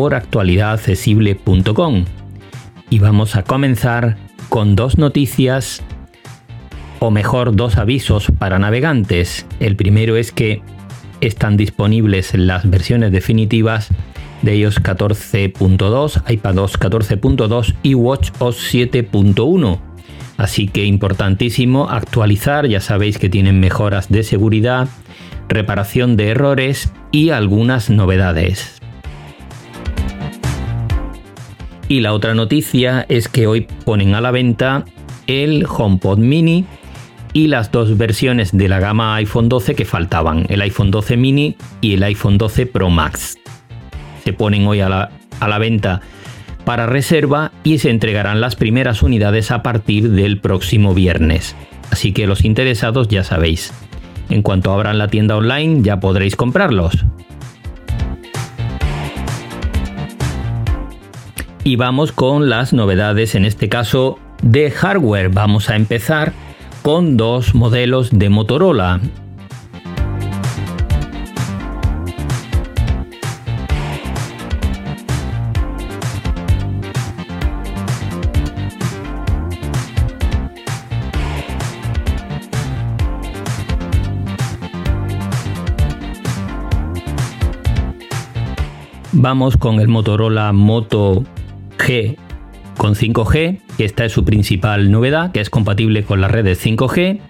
por actualidadaccesible.com. Y vamos a comenzar con dos noticias, o mejor, dos avisos para navegantes. El primero es que están disponibles las versiones definitivas de iOS 14.2, iPadOS 14.2 y WatchOS 7.1. Así que importantísimo actualizar, ya sabéis que tienen mejoras de seguridad, reparación de errores y algunas novedades. Y la otra noticia es que hoy ponen a la venta el HomePod mini y las dos versiones de la gama iPhone 12 que faltaban, el iPhone 12 mini y el iPhone 12 Pro Max. Se ponen hoy a la, a la venta para reserva y se entregarán las primeras unidades a partir del próximo viernes. Así que los interesados ya sabéis, en cuanto abran la tienda online ya podréis comprarlos. Y vamos con las novedades, en este caso de hardware. Vamos a empezar con dos modelos de Motorola. Vamos con el Motorola Moto Con 5G, que esta es su principal novedad, que es compatible con las redes 5G.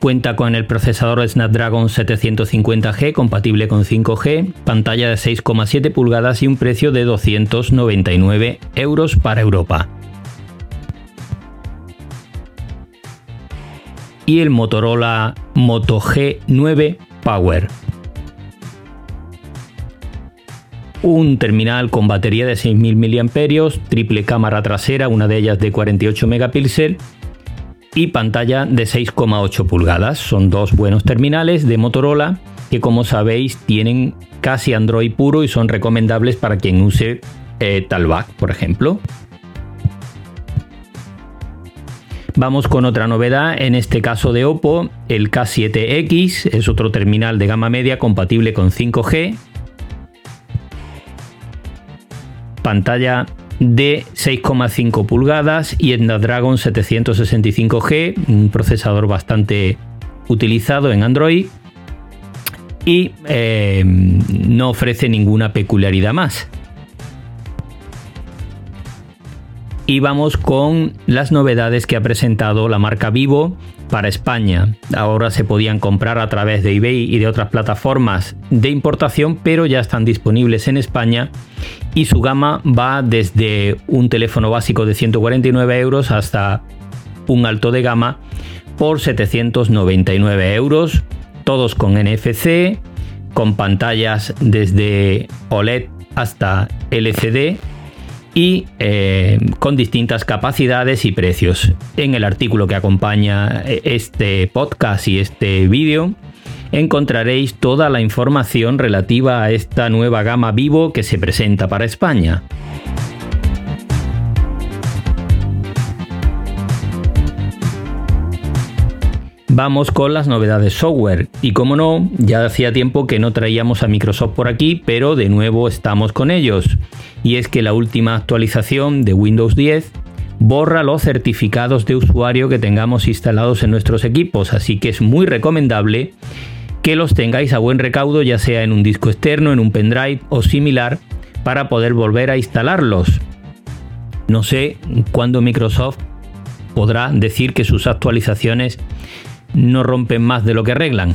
Cuenta con el procesador Snapdragon 750G compatible con 5G, pantalla de 6,7 pulgadas y un precio de 299 euros para Europa. Y el Motorola Moto G9 Power. Un terminal con batería de 6.000 mAh, triple cámara trasera, una de ellas de 48 megapíxeles y pantalla de 6,8 pulgadas. Son dos buenos terminales de Motorola que como sabéis tienen casi Android puro y son recomendables para quien use eh, por ejemplo. Vamos con otra novedad, en este caso de Oppo, el K7X es otro terminal de gama media compatible con 5G. Pantalla de 6,5 pulgadas y Snapdragon 765G, un procesador bastante utilizado en Android y eh, no ofrece ninguna peculiaridad más. Y vamos con las novedades que ha presentado la marca Vivo para España. Ahora se podían comprar a través de eBay y de otras plataformas de importación, pero ya están disponibles en España. Y su gama va desde un teléfono básico de 149 euros hasta un alto de gama por 799 euros, todos con NFC, con pantallas desde OLED hasta LCD y eh, con distintas capacidades y precios. En el artículo que acompaña eh, este podcast y este vídeo encontraréis toda la información relativa a esta nueva gama Vivo que se presenta para España. Vamos con las novedades software. Y como no, ya hacía tiempo que no traíamos a Microsoft por aquí, pero de nuevo estamos con ellos. Y es que la última actualización de Windows 10 borra los certificados de usuario que tengamos instalados en nuestros equipos, así que es muy recomendable que los tengáis a buen recaudo, ya sea en un disco externo, en un pendrive o similar, para poder volver a instalarlos. No sé cuándo Microsoft podrá decir que sus actualizaciones no rompen más de lo que arreglan.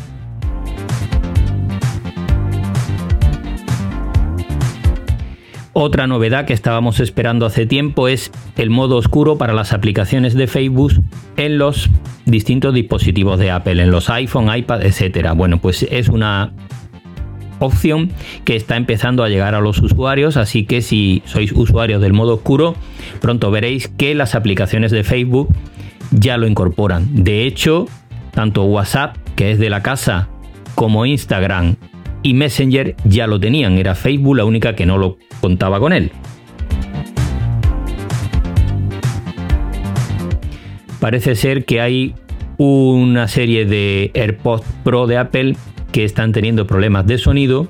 Otra novedad que estábamos esperando hace tiempo es el modo oscuro para las aplicaciones de Facebook en los distintos dispositivos de Apple, en los iPhone, iPad, etc. Bueno, pues es una opción que está empezando a llegar a los usuarios, así que si sois usuarios del modo oscuro, pronto veréis que las aplicaciones de Facebook ya lo incorporan. De hecho, tanto WhatsApp, que es de la casa, como Instagram y Messenger ya lo tenían. Era Facebook la única que no lo contaba con él. Parece ser que hay una serie de AirPods Pro de Apple que están teniendo problemas de sonido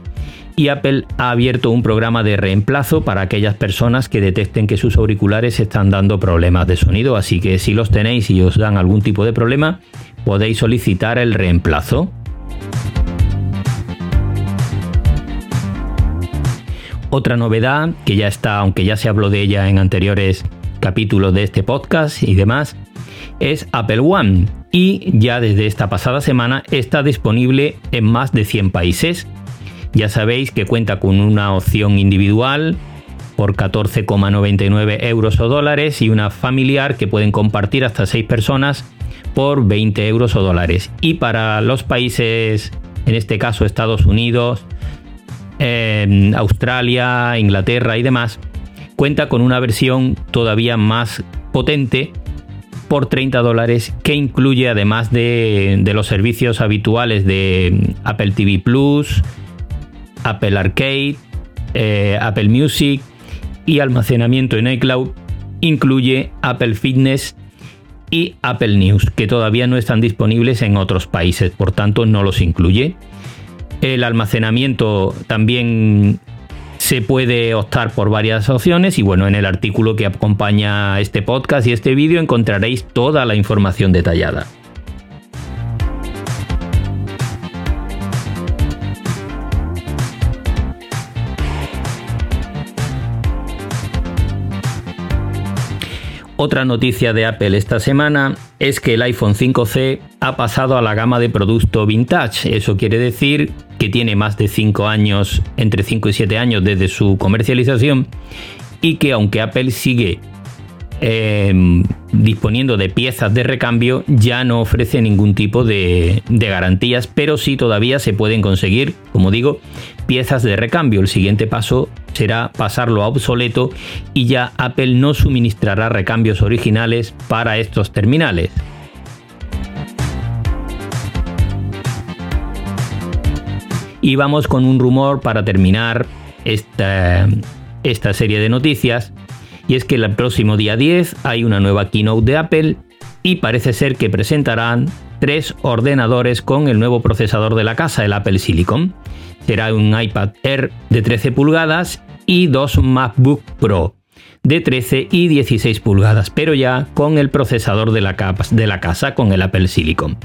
y Apple ha abierto un programa de reemplazo para aquellas personas que detecten que sus auriculares están dando problemas de sonido. Así que si los tenéis y os dan algún tipo de problema, podéis solicitar el reemplazo. Otra novedad que ya está, aunque ya se habló de ella en anteriores capítulos de este podcast y demás, es Apple One y ya desde esta pasada semana está disponible en más de 100 países. Ya sabéis que cuenta con una opción individual por 14,99 euros o dólares y una familiar que pueden compartir hasta 6 personas por 20 euros o dólares. Y para los países, en este caso Estados Unidos, Australia, Inglaterra y demás, cuenta con una versión todavía más potente por 30 dólares que incluye además de, los servicios habituales de Apple TV Plus, Apple Arcade, eh, Apple Music y almacenamiento en iCloud, incluye Apple Fitness y Apple News, que todavía no están disponibles en otros países, por tanto no los incluye. El almacenamiento también se puede optar por varias opciones y bueno, en el artículo que acompaña este podcast y este vídeo encontraréis toda la información detallada. Otra noticia de Apple esta semana es que el iPhone 5C ha pasado a la gama de producto vintage. Eso quiere decir que tiene más de 5 años, entre 5 y 7 años desde su comercialización y que aunque Apple sigue Em, disponiendo de piezas de recambio ya no ofrece ningún tipo de, garantías, pero sí todavía se pueden conseguir, como digo, piezas de recambio. El siguiente paso será pasarlo a obsoleto y ya Apple no suministrará recambios originales para estos terminales. Y vamos con un rumor para terminar esta, esta serie de noticias y es que el próximo día 10 hay una nueva keynote de Apple y parece ser que presentarán tres ordenadores con el nuevo procesador de la casa, el Apple Silicon. Será un iPad Air de 13 pulgadas y dos MacBook Pro de 13 y 16 pulgadas, pero ya con el procesador de la, de la casa, con el Apple Silicon.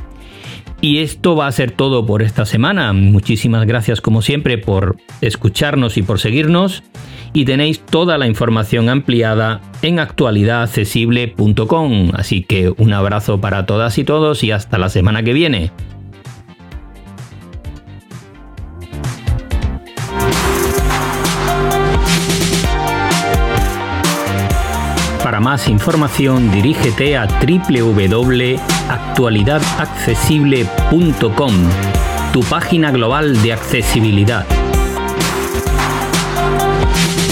Y esto va a ser todo por esta semana. Muchísimas gracias como siempre por escucharnos y por seguirnos y tenéis toda la información ampliada en actualidadaccesible.com. Así que un abrazo para todas y todos y hasta la semana que viene. Para más información dirígete a www.actualidadaccesible.com, tu página global de accesibilidad. Thank you.